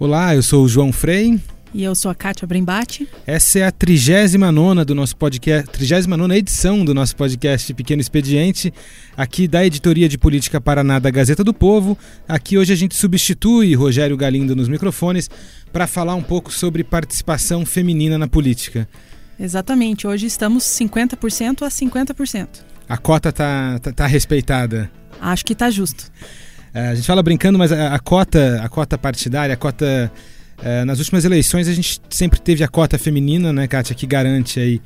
Olá, eu sou o João Frei. E eu sou a Kátia Brembate. Essa é a 39 do nosso podcast, 39 edição do nosso podcast Pequeno Expediente, aqui da Editoria de Política Paraná da Gazeta do Povo. Aqui hoje a gente substitui Rogério Galindo nos microfones para falar um pouco sobre participação feminina na política. Exatamente, hoje estamos 50% a 50%. A cota tá, tá, tá respeitada. Acho que tá justo. É, a gente fala brincando, mas a, a, cota, a cota partidária, a cota é, nas últimas eleições a gente sempre teve a cota feminina, né, Kátia, que garante aí,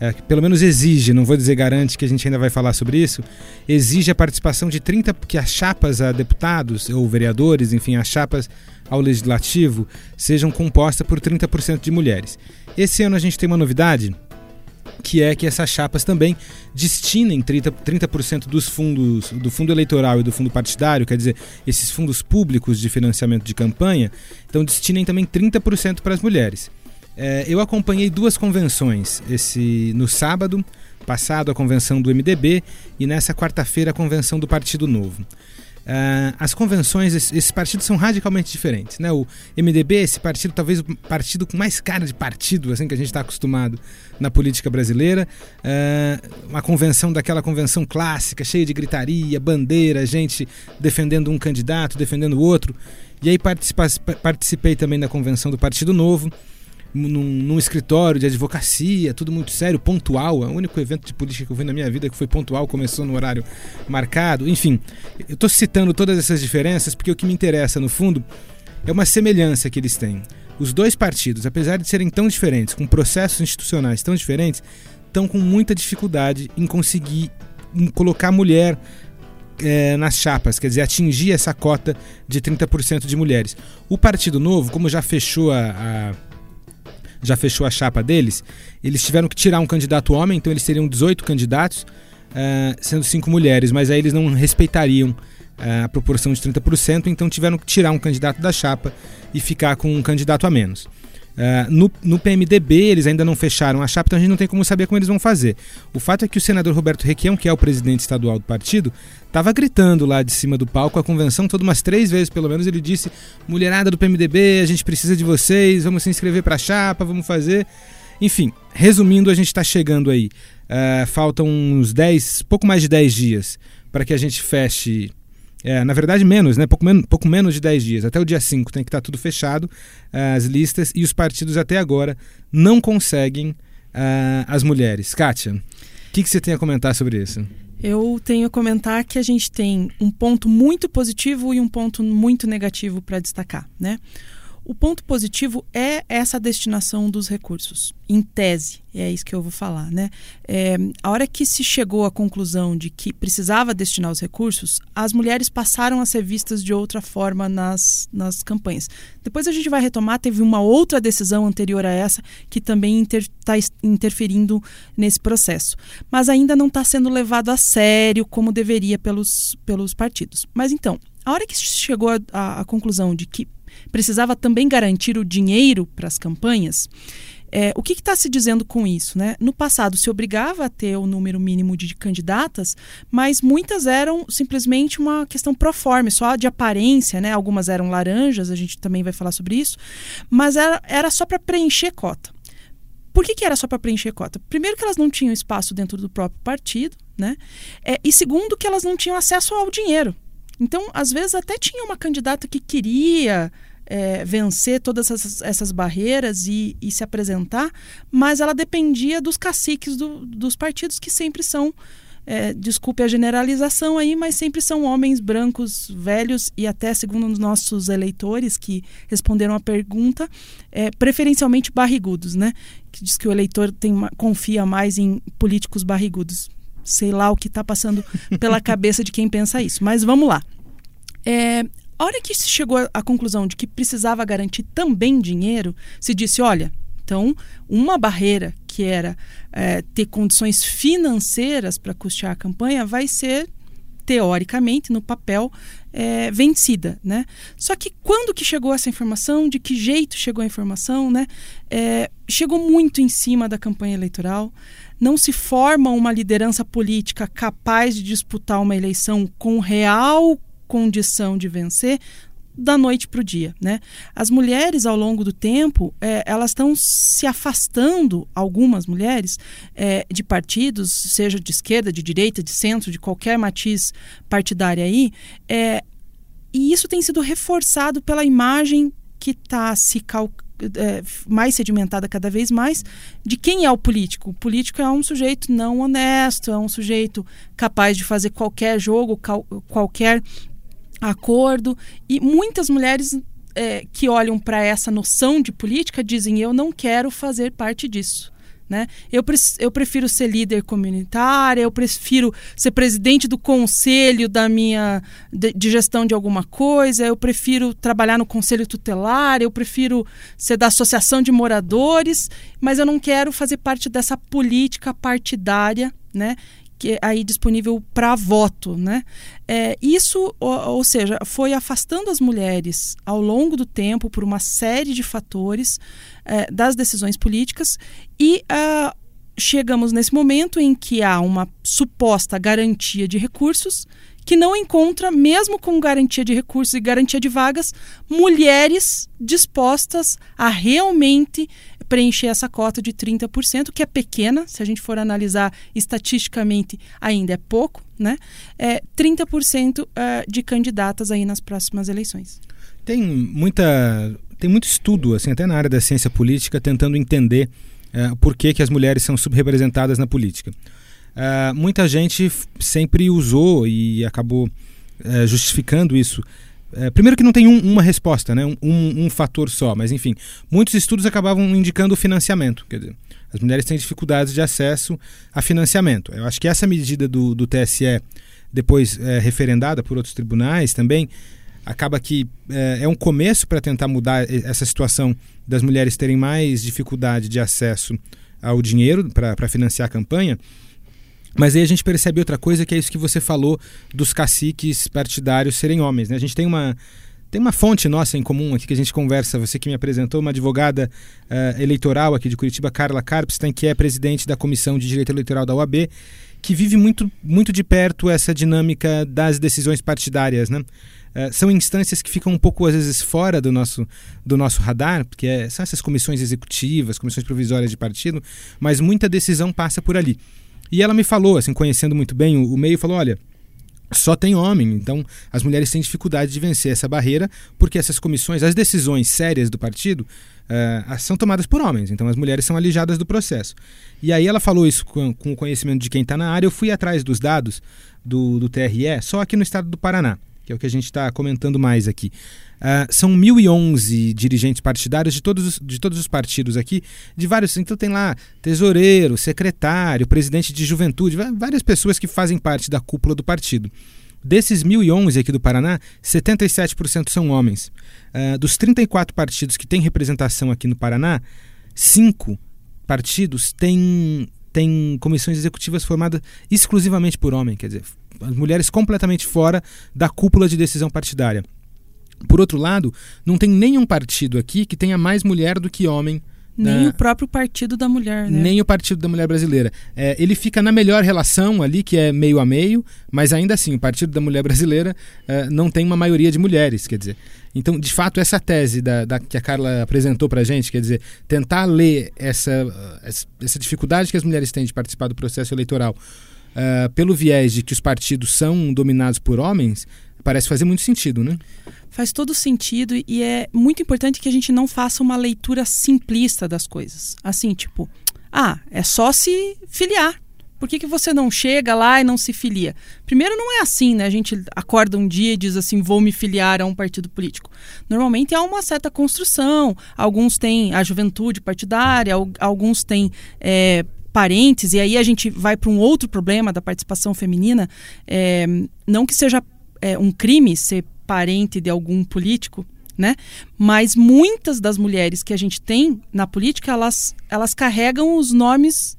é, que pelo menos exige, não vou dizer garante, que a gente ainda vai falar sobre isso, exige a participação de 30, que as chapas a deputados ou vereadores, enfim, as chapas ao legislativo sejam compostas por 30% de mulheres. Esse ano a gente tem uma novidade, que é que essas chapas também destinem 30%, 30 dos fundos, do fundo eleitoral e do fundo partidário, quer dizer, esses fundos públicos de financiamento de campanha, então destinem também 30% para as mulheres. É, eu acompanhei duas convenções, esse no sábado passado a convenção do MDB e nessa quarta-feira a convenção do Partido Novo. Uh, as convenções, esses partidos são radicalmente diferentes. Né? O MDB, esse partido, talvez o partido com mais cara de partido, assim que a gente está acostumado na política brasileira. Uh, uma convenção daquela convenção clássica, cheia de gritaria, bandeira, gente defendendo um candidato, defendendo o outro. E aí participei também da convenção do Partido Novo num, num, escritório de advocacia, tudo muito sério, pontual. É o único evento de política que eu vi na minha vida que foi pontual, começou no horário marcado. Enfim, eu estou citando todas essas diferenças porque o que me interessa, no fundo, é uma semelhança que eles têm. Os dois partidos, apesar de serem tão diferentes, com processos institucionais tão diferentes, estão com muita dificuldade em conseguir colocar a mulher é, nas chapas, quer dizer, atingir essa cota de 30% de mulheres. O Partido Novo, como já fechou a, a já fechou a chapa deles, eles tiveram que tirar um candidato homem, então eles seriam 18 candidatos, uh, sendo cinco mulheres, mas aí eles não respeitariam uh, a proporção de 30%, então tiveram que tirar um candidato da chapa e ficar com um candidato a menos. Uh, no, no, PMDB eles ainda não fecharam a chapa, então a gente não tem como saber como eles vão fazer. O fato é que o senador Roberto Requião, que é o presidente estadual do partido, estava gritando lá de cima do palco a convenção toda umas três vezes pelo menos. Ele disse: mulherada do PMDB, a gente precisa de vocês, vamos se inscrever para a chapa, vamos fazer. Enfim, resumindo, a gente está chegando aí. Uh, faltam uns 10, pouco mais de 10 dias para que a gente feche é, na verdade, menos, né? Pouco, men pouco menos de 10 dias. Até o dia 5 tem que estar tá tudo fechado, uh, as listas, e os partidos até agora não conseguem uh, as mulheres. Kátia, o que, que você tem a comentar sobre isso? Eu tenho a comentar que a gente tem um ponto muito positivo e um ponto muito negativo para destacar, né? O ponto positivo é essa destinação dos recursos, em tese, é isso que eu vou falar. Né? É, a hora que se chegou à conclusão de que precisava destinar os recursos, as mulheres passaram a ser vistas de outra forma nas, nas campanhas. Depois a gente vai retomar, teve uma outra decisão anterior a essa que também está inter, interferindo nesse processo. Mas ainda não está sendo levado a sério como deveria pelos, pelos partidos. Mas então, a hora que chegou à conclusão de que precisava também garantir o dinheiro para as campanhas. É, o que está se dizendo com isso? Né? No passado se obrigava a ter o número mínimo de candidatas, mas muitas eram simplesmente uma questão proforme, só de aparência, né? algumas eram laranjas, a gente também vai falar sobre isso, mas era, era só para preencher cota. Por que, que era só para preencher cota? Primeiro que elas não tinham espaço dentro do próprio partido, né? É, e segundo que elas não tinham acesso ao dinheiro. Então, às vezes, até tinha uma candidata que queria é, vencer todas essas, essas barreiras e, e, se apresentar, mas ela dependia dos caciques do, dos partidos, que sempre são, é, desculpe a generalização aí, mas sempre são homens brancos, velhos e até, segundo os nossos eleitores que responderam a pergunta, é, preferencialmente barrigudos, né? Que diz que o eleitor tem, confia mais em políticos barrigudos sei lá o que está passando pela cabeça de quem pensa isso. Mas vamos lá. É, a hora que se chegou à conclusão de que precisava garantir também dinheiro, se disse: olha, então, uma barreira que era é, ter condições financeiras para custear a campanha vai ser teoricamente no papel é, vencida, né? Só que quando que chegou essa informação, de que jeito chegou a informação, né? É, chegou muito em cima da campanha eleitoral não se forma uma liderança política capaz de disputar uma eleição com real condição de vencer da noite para o dia. Né? As mulheres, ao longo do tempo, é, elas estão se afastando, algumas mulheres, é, de partidos, seja de esquerda, de direita, de centro, de qualquer matiz partidária aí, é, e isso tem sido reforçado pela imagem que está se é, mais sedimentada cada vez mais de quem é o político. O político é um sujeito não honesto, é um sujeito capaz de fazer qualquer jogo, qualquer acordo. E muitas mulheres é, que olham para essa noção de política dizem: eu não quero fazer parte disso. Né? Eu, pre eu prefiro ser líder comunitária, eu prefiro ser presidente do conselho da minha de, de, gestão de alguma coisa, eu prefiro trabalhar no conselho tutelar, eu prefiro ser da associação de moradores, mas eu não quero fazer parte dessa política partidária, né? Que é aí disponível para voto, né? É, isso, ou, ou, seja, foi afastando as mulheres ao longo do tempo por uma série de fatores é, das decisões políticas e uh, chegamos nesse momento em que há uma suposta garantia de recursos que não encontra, mesmo com garantia de recursos e garantia de vagas, mulheres dispostas a realmente preencher essa cota de 30%, que é pequena, se a gente for analisar estatisticamente, ainda é pouco, né? É 30% é, de candidatas aí nas próximas eleições. Tem muita tem muito estudo, assim, até na área da ciência política, tentando entender é, por que, que as mulheres são subrepresentadas na política. É, muita gente sempre usou e acabou justificando isso é, primeiro que não tem um, uma resposta, né? Um, um, um, fator só, mas enfim, muitos estudos acabavam indicando o financiamento. Quer dizer, as mulheres têm dificuldades de acesso a financiamento. Eu acho que essa medida do, do TSE, depois é, referendada por outros tribunais também, acaba que é, é um começo para tentar mudar essa situação das mulheres terem mais dificuldade de acesso ao dinheiro para financiar a campanha. Mas aí a gente percebe outra coisa que é isso que você falou dos caciques partidários serem homens. Né? A gente tem uma, tem uma fonte nossa em comum aqui que a gente conversa, você que me apresentou, uma advogada uh, eleitoral aqui de Curitiba, Carla Carpstein, que é presidente da Comissão de Direito Eleitoral da UAB, que vive muito, muito de perto essa dinâmica das decisões partidárias. Né? Uh, são instâncias que ficam um pouco, às vezes, fora do nosso, do nosso radar, porque é, são essas comissões executivas, comissões provisórias de partido, mas muita decisão passa por ali. E ela me falou, assim, conhecendo muito bem o, o meio, falou: olha, só tem homem. Então, as mulheres têm dificuldade de vencer essa barreira, porque essas comissões, as decisões sérias do partido, uh, são tomadas por homens. Então, as mulheres são alijadas do processo. E aí, ela falou isso com, com o conhecimento de quem está na área. Eu fui atrás dos dados do, do TRE, só aqui no estado do Paraná, que é o que a gente está comentando mais aqui. Uh, são 1.011 dirigentes partidários de todos, os, de todos os partidos aqui, de vários. Então tem lá tesoureiro, secretário, presidente de juventude, várias pessoas que fazem parte da cúpula do partido. Desses 1.011 aqui do Paraná, 77% são homens. Uh, dos 34 partidos que têm representação aqui no Paraná, cinco partidos têm, têm comissões executivas formadas exclusivamente por homem, quer dizer, as mulheres completamente fora da cúpula de decisão partidária. Por outro lado, não tem nenhum partido aqui que tenha mais mulher do que homem nem o próprio Partido da Mulher, né? Nem o Partido da Mulher Brasileira. É, ele fica na melhor relação ali, que é meio a meio, mas ainda assim, o Partido da Mulher Brasileira é, não tem uma maioria de mulheres, quer dizer. Então, de fato, essa tese da, da que a Carla apresentou para a gente, quer dizer, tentar ler essa, essa dificuldade que as mulheres têm de participar do processo eleitoral uh, pelo viés de que os partidos são dominados por homens, parece fazer muito sentido, né? Faz todo sentido e é muito importante que a gente não faça uma leitura simplista das coisas. Assim, tipo, ah, é só se filiar. Por que, que você não chega lá e não se filia? Primeiro, não é assim, né? A gente acorda um dia e diz assim: vou me filiar a um partido político. Normalmente há uma certa construção. Alguns têm a juventude partidária, alguns têm. É, parentes, e aí a gente vai para um outro problema da participação feminina. É, não que seja é, um crime ser parente de algum político, né? Mas muitas das mulheres que a gente tem na política, elas, elas carregam os nomes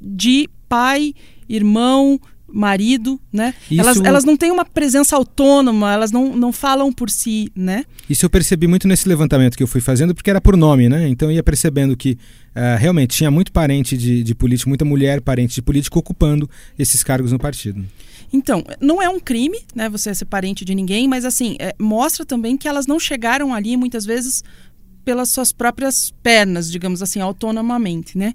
de pai, irmão, marido, né? Isso... Elas, elas não têm uma presença autônoma, elas não, não falam por si, né? Isso eu percebi muito nesse levantamento que eu fui fazendo, porque era por nome, né? Então eu ia percebendo que uh, realmente tinha muito parente de, de político, muita mulher parente de político ocupando esses cargos no partido. Então, não é um crime, né, você ser parente de ninguém, mas assim, é, mostra também que elas não chegaram ali muitas vezes pelas suas próprias pernas, digamos assim, autonomamente, né?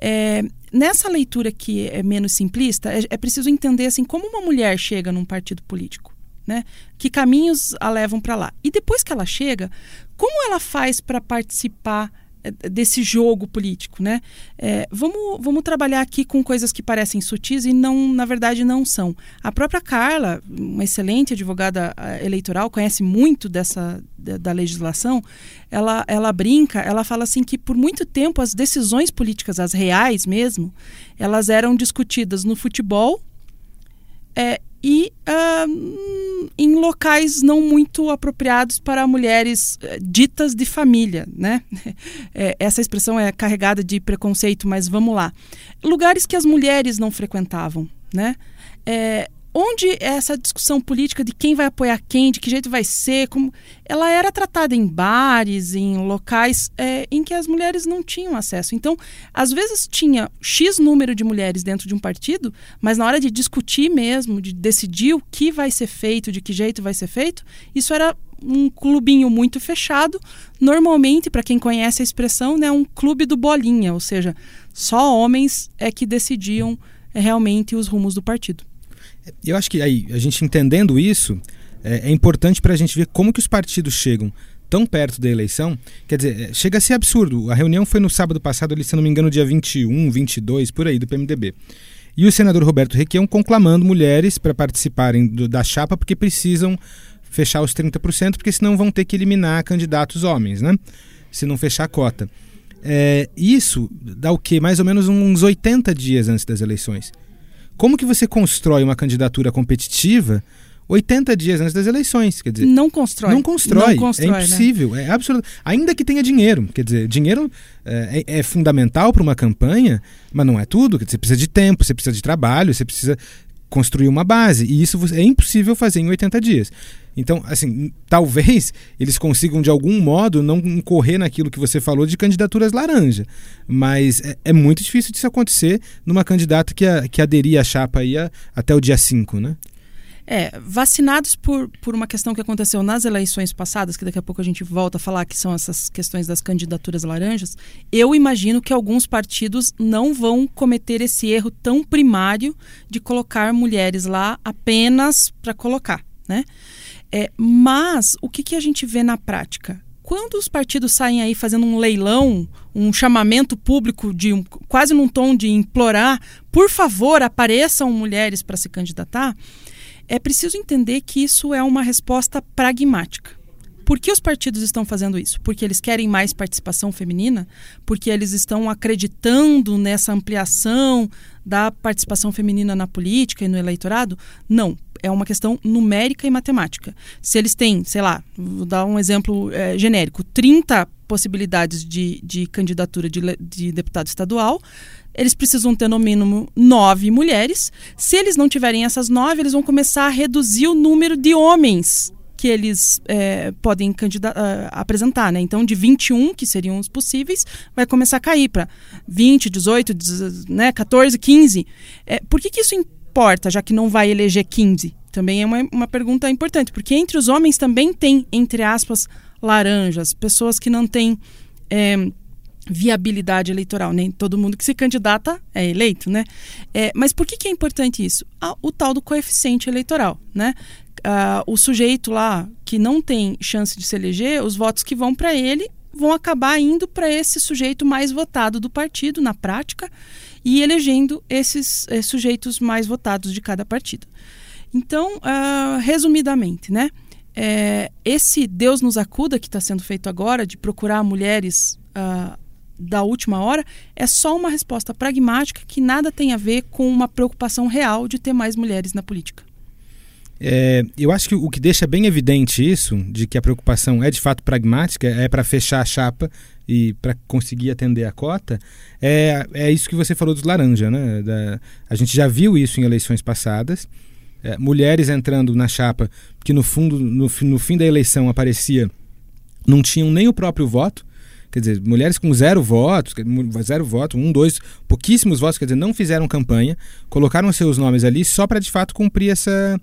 É, nessa leitura que é menos simplista, é, é, preciso entender assim como uma mulher chega num partido político, né? Que caminhos a levam para lá? E depois que ela chega, como ela faz para participar desse jogo político, né? É, vamos, vamos trabalhar aqui com coisas que parecem sutis e não, na verdade, não são. A própria Carla, uma excelente advogada eleitoral, conhece muito dessa da, da legislação. Ela, ela brinca, ela fala assim que por muito tempo as decisões políticas, as reais mesmo, elas eram discutidas no futebol é, e uh, em locais não muito apropriados para mulheres uh, ditas de família, né? É, essa expressão é carregada de preconceito, mas vamos lá. Lugares que as mulheres não frequentavam, né? É, onde essa discussão política de quem vai apoiar quem, de que jeito vai ser, como ela era tratada em bares, em locais é, em que as mulheres não tinham acesso. Então, às vezes tinha x número de mulheres dentro de um partido, mas na hora de discutir mesmo, de decidir o que vai ser feito, de que jeito vai ser feito, isso era um clubinho muito fechado. Normalmente, para quem conhece a expressão, né, um clube do bolinha, ou seja, só homens é que decidiam é, realmente os rumos do partido. Eu acho que aí, a gente entendendo isso, é, é importante para a gente ver como que os partidos chegam tão perto da eleição. Quer dizer, é, chega a ser absurdo. A reunião foi no sábado passado, ali, se não me engano, dia 21, 22, por aí, do PMDB. E o senador Roberto Requião conclamando mulheres para participarem do, da chapa porque precisam fechar os 30%, porque senão vão ter que eliminar candidatos homens, né? Se não fechar a cota. É, isso dá o quê? Mais ou menos uns 80 dias antes das eleições. Como que você constrói uma candidatura competitiva 80 dias antes das eleições, quer dizer, não constrói. Não constrói, não constrói é né? impossível, né? é absoluto. Ainda que tenha dinheiro, quer dizer, dinheiro é, é, é fundamental para uma campanha, mas não é tudo. Quer dizer, você precisa de tempo, você precisa de trabalho, você precisa construir uma base e isso é impossível fazer em 80 dias. Então, assim, talvez eles consigam de algum modo não incorrer naquilo que você falou de candidaturas laranja. Mas é, é muito difícil disso acontecer numa candidata que, a, que aderia à chapa aí a, até o dia 5, né? É, vacinados por, por uma questão que aconteceu nas eleições passadas, que daqui a pouco a gente volta a falar, que são essas questões das candidaturas laranjas, eu imagino que alguns partidos não vão cometer esse erro tão primário de colocar mulheres lá apenas para colocar, né? É, mas o que, que a gente vê na prática? Quando os partidos saem aí fazendo um leilão, um chamamento público de um, quase num tom de implorar, por favor, apareçam mulheres para se candidatar, é preciso entender que isso é uma resposta pragmática. Por que os partidos estão fazendo isso? Porque eles querem mais participação feminina? Porque eles estão acreditando nessa ampliação da participação feminina na política e no eleitorado? Não. É uma questão numérica e matemática. Se eles têm, sei lá, vou dar um exemplo é, genérico, 30 possibilidades de, de candidatura de, de deputado estadual, eles precisam ter no mínimo nove mulheres. Se eles não tiverem essas nove, eles vão começar a reduzir o número de homens que eles é, podem uh, apresentar. Né? Então, de 21, que seriam os possíveis, vai começar a cair para 20, 18, 18, né, 14, 15. É, por que, que isso importa, já que não vai eleger 15? Também é uma, uma pergunta importante, porque entre os homens também tem, entre aspas, laranjas, pessoas que não têm. É, viabilidade eleitoral. Nem todo mundo que se candidata é eleito, né? É, mas por que, que é importante isso? Ah, o tal do coeficiente eleitoral, né? Ah, o sujeito lá que não tem chance de se eleger, os votos que vão para ele vão acabar indo para esse sujeito mais votado do partido, na prática, e elegendo esses eh, sujeitos mais votados de cada partido. Então, ah, resumidamente, né? É, esse Deus nos acuda que está sendo feito agora, de procurar mulheres uh, da última hora é só uma resposta pragmática que nada tem a ver com uma preocupação real de ter mais mulheres na política. É, eu acho que o que deixa bem evidente isso, de que a preocupação é de fato pragmática, é para fechar a chapa e para conseguir atender a cota, é, é isso que você falou dos laranja. Né? Da, a gente já viu isso em eleições passadas. É, mulheres entrando na chapa que no fundo, no, no fim da eleição aparecia, não tinham nem o próprio voto, quer dizer, mulheres com zero votos, zero voto, um, dois, pouquíssimos votos, quer dizer, não fizeram campanha, colocaram seus nomes ali só para de fato cumprir essa,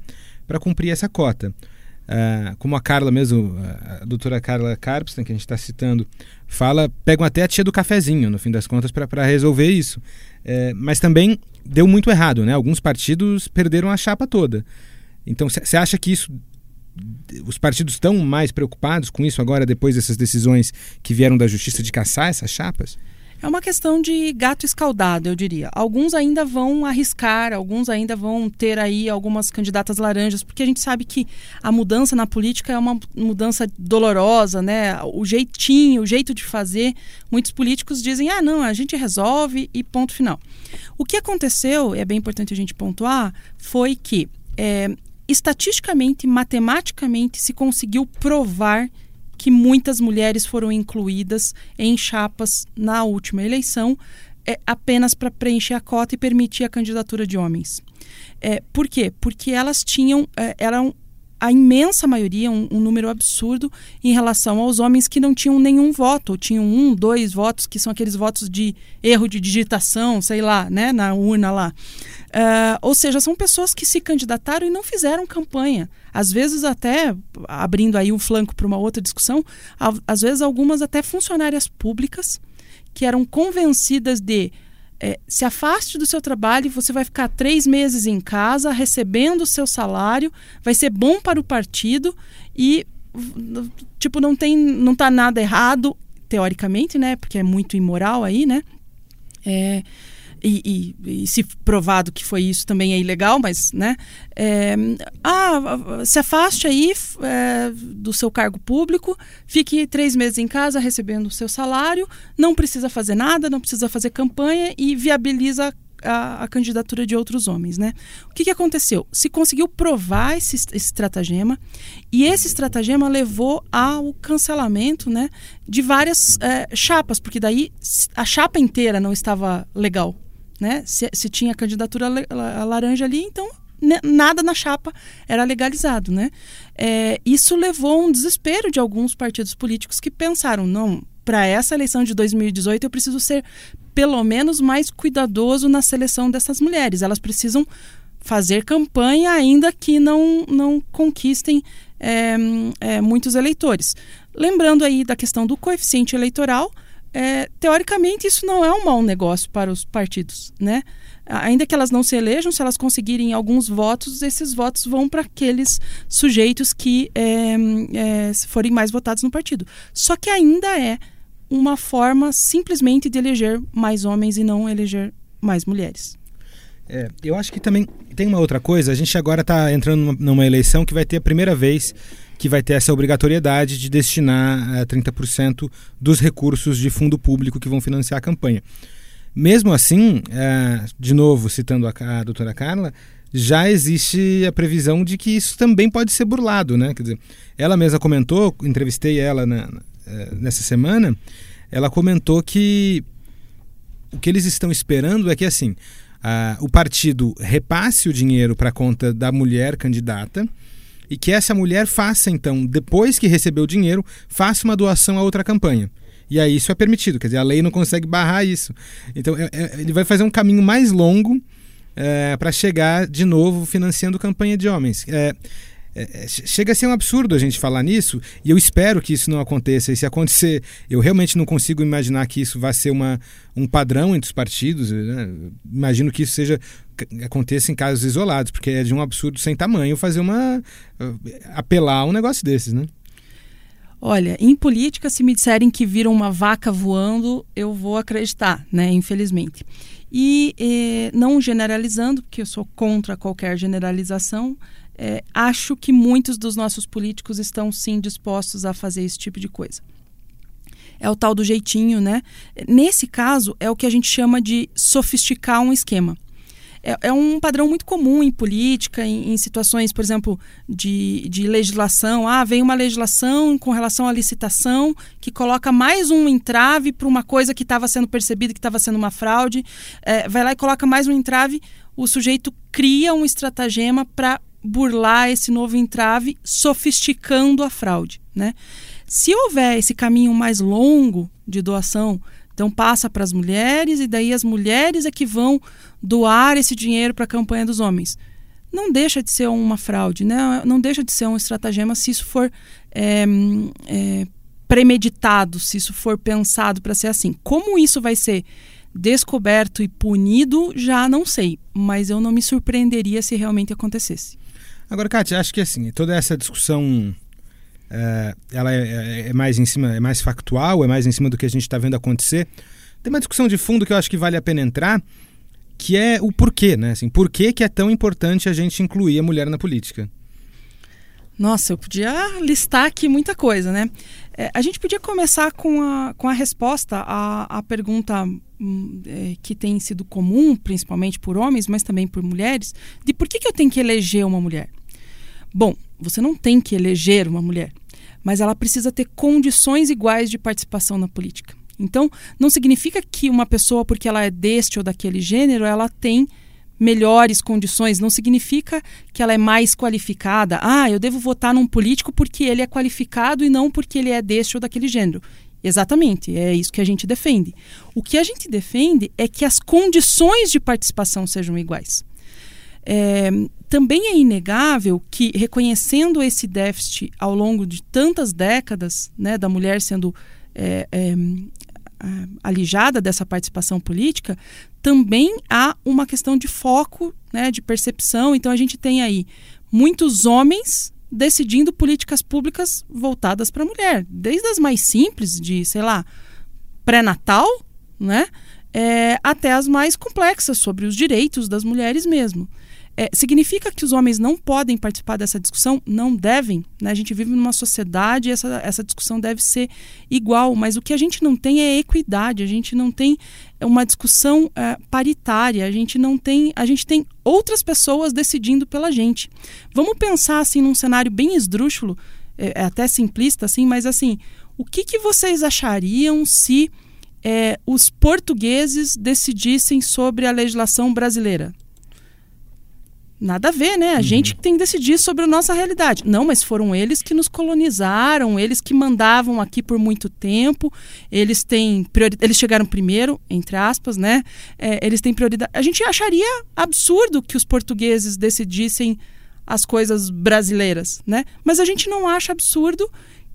para cumprir essa cota. Uh, como a Carla mesmo, a doutora Carla Carpston, que a gente está citando, fala, pegam até a tia do cafezinho, no fim das contas, para resolver isso. É, mas também deu muito errado, né? Alguns partidos perderam a chapa toda. Então, você acha que isso os partidos estão mais preocupados com isso agora, depois dessas decisões que vieram da justiça de caçar essas chapas? É uma questão de gato escaldado, eu diria. Alguns ainda vão arriscar, alguns ainda vão ter aí algumas candidatas laranjas, porque a gente sabe que a mudança na política é uma mudança dolorosa, né? O jeitinho, o jeito de fazer. Muitos políticos dizem: ah, não, a gente resolve e ponto final. O que aconteceu, é bem importante a gente pontuar, foi que é, estatisticamente, matematicamente, se conseguiu provar que muitas mulheres foram incluídas em chapas na última eleição é, apenas para preencher a cota e permitir a candidatura de homens. É, por quê? Porque elas tinham, é, eram a imensa maioria, um, um, número absurdo, em relação aos homens que não tinham nenhum voto, ou tinham um, dois votos, que são aqueles votos de erro de digitação, sei lá, né, na urna lá. Uh, ou seja, são pessoas que se candidataram e não fizeram campanha. Às vezes, até, abrindo aí um flanco para uma outra discussão, às vezes algumas até funcionárias públicas que eram convencidas de é, se afaste do seu trabalho, você vai ficar três meses em casa recebendo o seu salário, vai ser bom para o partido e tipo não tem não tá nada errado teoricamente, né? Porque é muito imoral aí, né? É, e, e, e, se provado que foi isso também é ilegal, mas, né? É, ah, se afaste aí é, do seu cargo público, fique três meses em casa recebendo o seu salário, não precisa fazer nada, não precisa fazer campanha e viabiliza a, a, candidatura de outros homens, né? O que, que aconteceu? Se conseguiu provar esse, esse estratagema e esse estratagema levou ao cancelamento, né, de várias é, chapas, porque daí a chapa inteira não estava legal, né? Se, se tinha candidatura laranja ali, então nada na chapa era legalizado, né? É, isso levou a um desespero de alguns partidos políticos que pensaram, não, para essa eleição de 2018 eu preciso ser pelo menos mais cuidadoso na seleção dessas mulheres. Elas precisam fazer campanha ainda que não, não conquistem é, é, muitos eleitores. Lembrando aí da questão do coeficiente eleitoral, é, teoricamente isso não é um mau negócio para os partidos, né? Ainda que elas não se elejam, se elas conseguirem alguns votos, esses votos vão para aqueles sujeitos que é, é, forem mais votados no partido. Só que ainda é uma forma simplesmente de eleger mais homens e não eleger mais mulheres. É, eu acho que também tem uma outra coisa. A gente agora está entrando numa, numa eleição que vai ter a primeira vez que vai ter essa obrigatoriedade de destinar uh, eh, 30% dos recursos de fundo público que vão financiar a campanha. Mesmo assim, uh, de novo, citando a, a doutora Carla, já existe a previsão de que isso também pode ser burlado, né? Quer dizer, ela mesma comentou, entrevistei ela na, eh, nessa semana, ela comentou que o que eles estão esperando é que assim uh, o partido repasse o dinheiro para a conta da mulher candidata e que essa mulher faça, então, depois que recebeu o dinheiro, faça uma doação a outra campanha. E aí isso é permitido, quer dizer, a lei não consegue barrar isso. Então é, é, ele vai fazer um caminho mais longo é, para chegar de novo financiando campanha de homens. É, é, é, chega a ser um absurdo a gente falar nisso, e eu espero que isso não aconteça. E se acontecer, eu realmente não consigo imaginar que isso vai ser uma, um padrão entre os partidos. Né? Imagino que isso seja aconteça em casos isolados, porque é de um absurdo sem tamanho fazer uma. apelar a um negócio desses, né? Olha, em política, se me disserem que viram uma vaca voando, eu vou acreditar, né? Infelizmente. E eh, não generalizando, porque eu sou contra qualquer generalização, é, acho que muitos dos nossos políticos estão sim dispostos a fazer esse tipo de coisa. É o tal do jeitinho, né? Nesse caso, é o que a gente chama de sofisticar um esquema. É, é, um padrão muito comum em política, em, em, situações, por exemplo, de, de legislação. Ah, vem uma legislação com relação à licitação que coloca mais um entrave para uma coisa que estava sendo percebida que estava sendo uma fraude. É, vai lá e coloca mais um entrave. O sujeito cria um estratagema para burlar esse novo entrave, sofisticando a fraude. Né? Se houver esse caminho mais longo de doação, então passa para as mulheres e daí as mulheres é que vão doar esse dinheiro para a campanha dos homens. Não deixa de ser uma fraude, né? não deixa de ser um estratagema se isso for é, é, premeditado, se isso for pensado para ser assim. Como isso vai ser descoberto e punido, já não sei, mas eu não me surpreenderia se realmente acontecesse. Agora, Kátia, acho que assim, toda essa discussão é, ela é, é, é, mais em cima, é mais factual, é mais em cima do que a gente está vendo acontecer. Tem uma discussão de fundo que eu acho que vale a pena entrar, que é o porquê, né? Assim, por que, que é tão importante a gente incluir a mulher na política? Nossa, eu podia listar aqui muita coisa, né? É, a gente podia começar com a, com a resposta à, à pergunta hum, é, que tem sido comum, principalmente por homens, mas também por mulheres, de por que, que eu tenho que eleger uma mulher? Bom, você não tem que eleger uma mulher, mas ela precisa ter condições iguais de participação na política. Então, não significa que uma pessoa, porque ela é deste ou daquele gênero, ela tem melhores condições, não significa que ela é mais qualificada. Ah, eu devo votar num político porque ele é qualificado e não porque ele é deste ou daquele gênero. Exatamente, é isso que a gente defende. O que a gente defende é que as condições de participação sejam iguais. É, também é inegável que, reconhecendo esse déficit ao longo de tantas décadas, né, da mulher sendo é, é, alijada dessa participação política, também há uma questão de foco, né, de percepção. Então, a gente tem aí muitos homens decidindo políticas públicas voltadas para a mulher, desde as mais simples, de, sei lá, pré-natal, né, é, até as mais complexas, sobre os direitos das mulheres mesmo. É, significa que os homens não podem participar dessa discussão? Não devem. Né? A gente vive numa sociedade e essa, essa discussão deve ser igual, mas o que a gente não tem é equidade, a gente não tem uma discussão é, paritária, a gente não tem. A gente tem outras pessoas decidindo pela gente. Vamos pensar assim num cenário bem esdrúxulo, é, é até simplista, assim, mas assim, o que, que vocês achariam se é, os portugueses decidissem sobre a legislação brasileira? Nada a ver, né? A uhum. gente que tem que decidir sobre a nossa realidade. Não, mas foram eles que nos colonizaram, eles que mandavam aqui por muito tempo, eles têm prioridade, eles chegaram primeiro, entre aspas, né? É, eles têm prioridade. A gente acharia absurdo que os portugueses decidissem as coisas brasileiras, né? Mas a gente não acha absurdo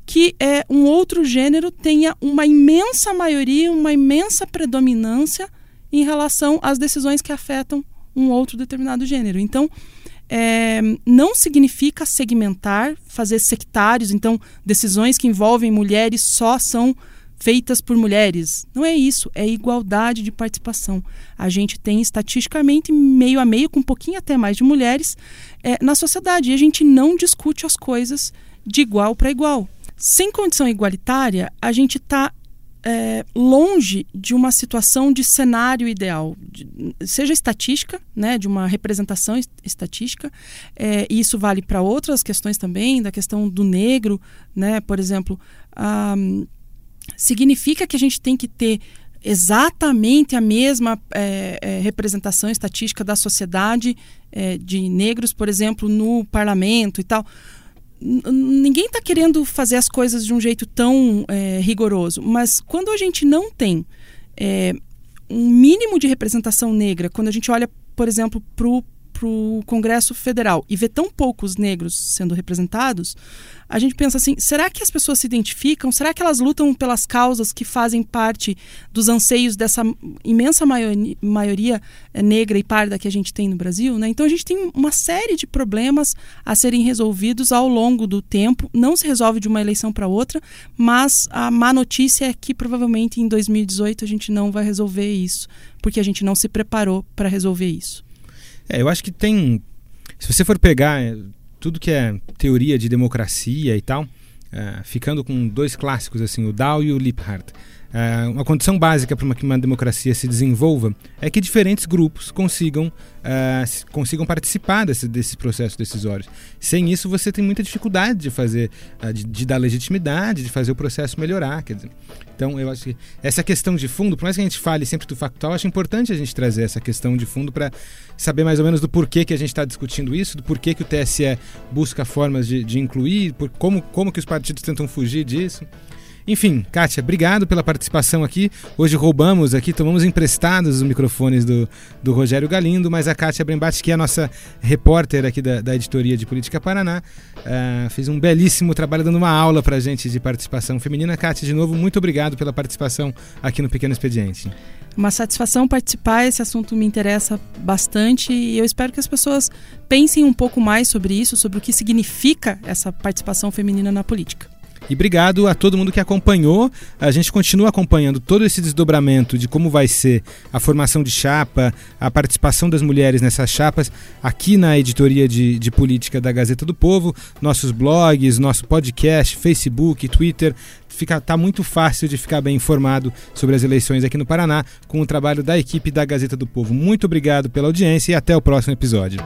que é, um outro gênero tenha uma imensa maioria, uma imensa predominância em relação às decisões que afetam um outro determinado gênero. Então, é, não significa segmentar, fazer sectários, então decisões que envolvem mulheres só são feitas por mulheres. Não é isso, é igualdade de participação. A gente tem estatisticamente meio a meio, com um pouquinho até mais de mulheres é, na sociedade, e a gente não discute as coisas de igual para igual. Sem condição igualitária, a gente está é, longe de uma situação de cenário ideal, de, seja estatística, né, de uma representação estatística, é, e isso vale para outras questões também, da questão do negro, né, por exemplo, significa que a gente tem que ter exatamente a mesma é, é, representação estatística da sociedade é, de negros, por exemplo, no parlamento e tal ninguém está querendo fazer as coisas de um jeito tão é, rigoroso, mas quando a gente não tem é, um mínimo de representação negra, quando a gente olha, por exemplo, para o o Congresso Federal e ver tão poucos negros sendo representados, a gente pensa assim: será que as pessoas se identificam? Será que elas lutam pelas causas que fazem parte dos anseios dessa imensa maioria, maioria eh, negra e parda que a gente tem no Brasil? Né? Então a gente tem uma série de problemas a serem resolvidos ao longo do tempo. Não se resolve de uma eleição para outra, mas a má notícia é que provavelmente em 2018 a gente não vai resolver isso, porque a gente não se preparou para resolver isso. É, eu acho que tem. Se você for pegar é, tudo que é teoria de democracia e tal, é, ficando com dois clássicos, assim, o Dow e o Liphart. Uh, uma condição básica para que uma democracia se desenvolva é que diferentes grupos consigam, uh, consigam participar desse, desse processo decisório. Sem isso, você tem muita dificuldade de fazer, uh, de, de, dar legitimidade, de fazer o processo melhorar. Quer dizer, então, eu acho que essa questão de fundo, por mais que a gente fale sempre do factual, acho importante a gente trazer essa questão de fundo para saber mais ou menos do porquê que a gente está discutindo isso, do porquê que o TSE busca formas de, de incluir, por, como, como que os partidos tentam fugir disso. Enfim, Kátia, obrigado pela participação aqui. Hoje roubamos aqui, tomamos emprestados os microfones do, do Rogério Galindo, mas a Kátia Brembate, que é a nossa repórter aqui da, da Editoria de Política Paraná, uh, fez um belíssimo trabalho dando uma aula para gente de participação feminina. Kátia, de novo, muito obrigado pela participação aqui no Pequeno Expediente. Uma satisfação participar, esse assunto me interessa bastante e eu espero que as pessoas pensem um pouco mais sobre isso, sobre o que significa essa participação feminina na política. E obrigado a todo mundo que acompanhou. A gente continua acompanhando todo esse desdobramento de como vai ser a formação de chapa, a participação das mulheres nessas chapas, aqui na editoria de, de política da Gazeta do Povo, nossos blogs, nosso podcast, Facebook, Twitter. Fica, tá muito fácil de ficar bem informado sobre as eleições aqui no Paraná com o trabalho da equipe da Gazeta do Povo. Muito obrigado pela audiência e até o próximo episódio.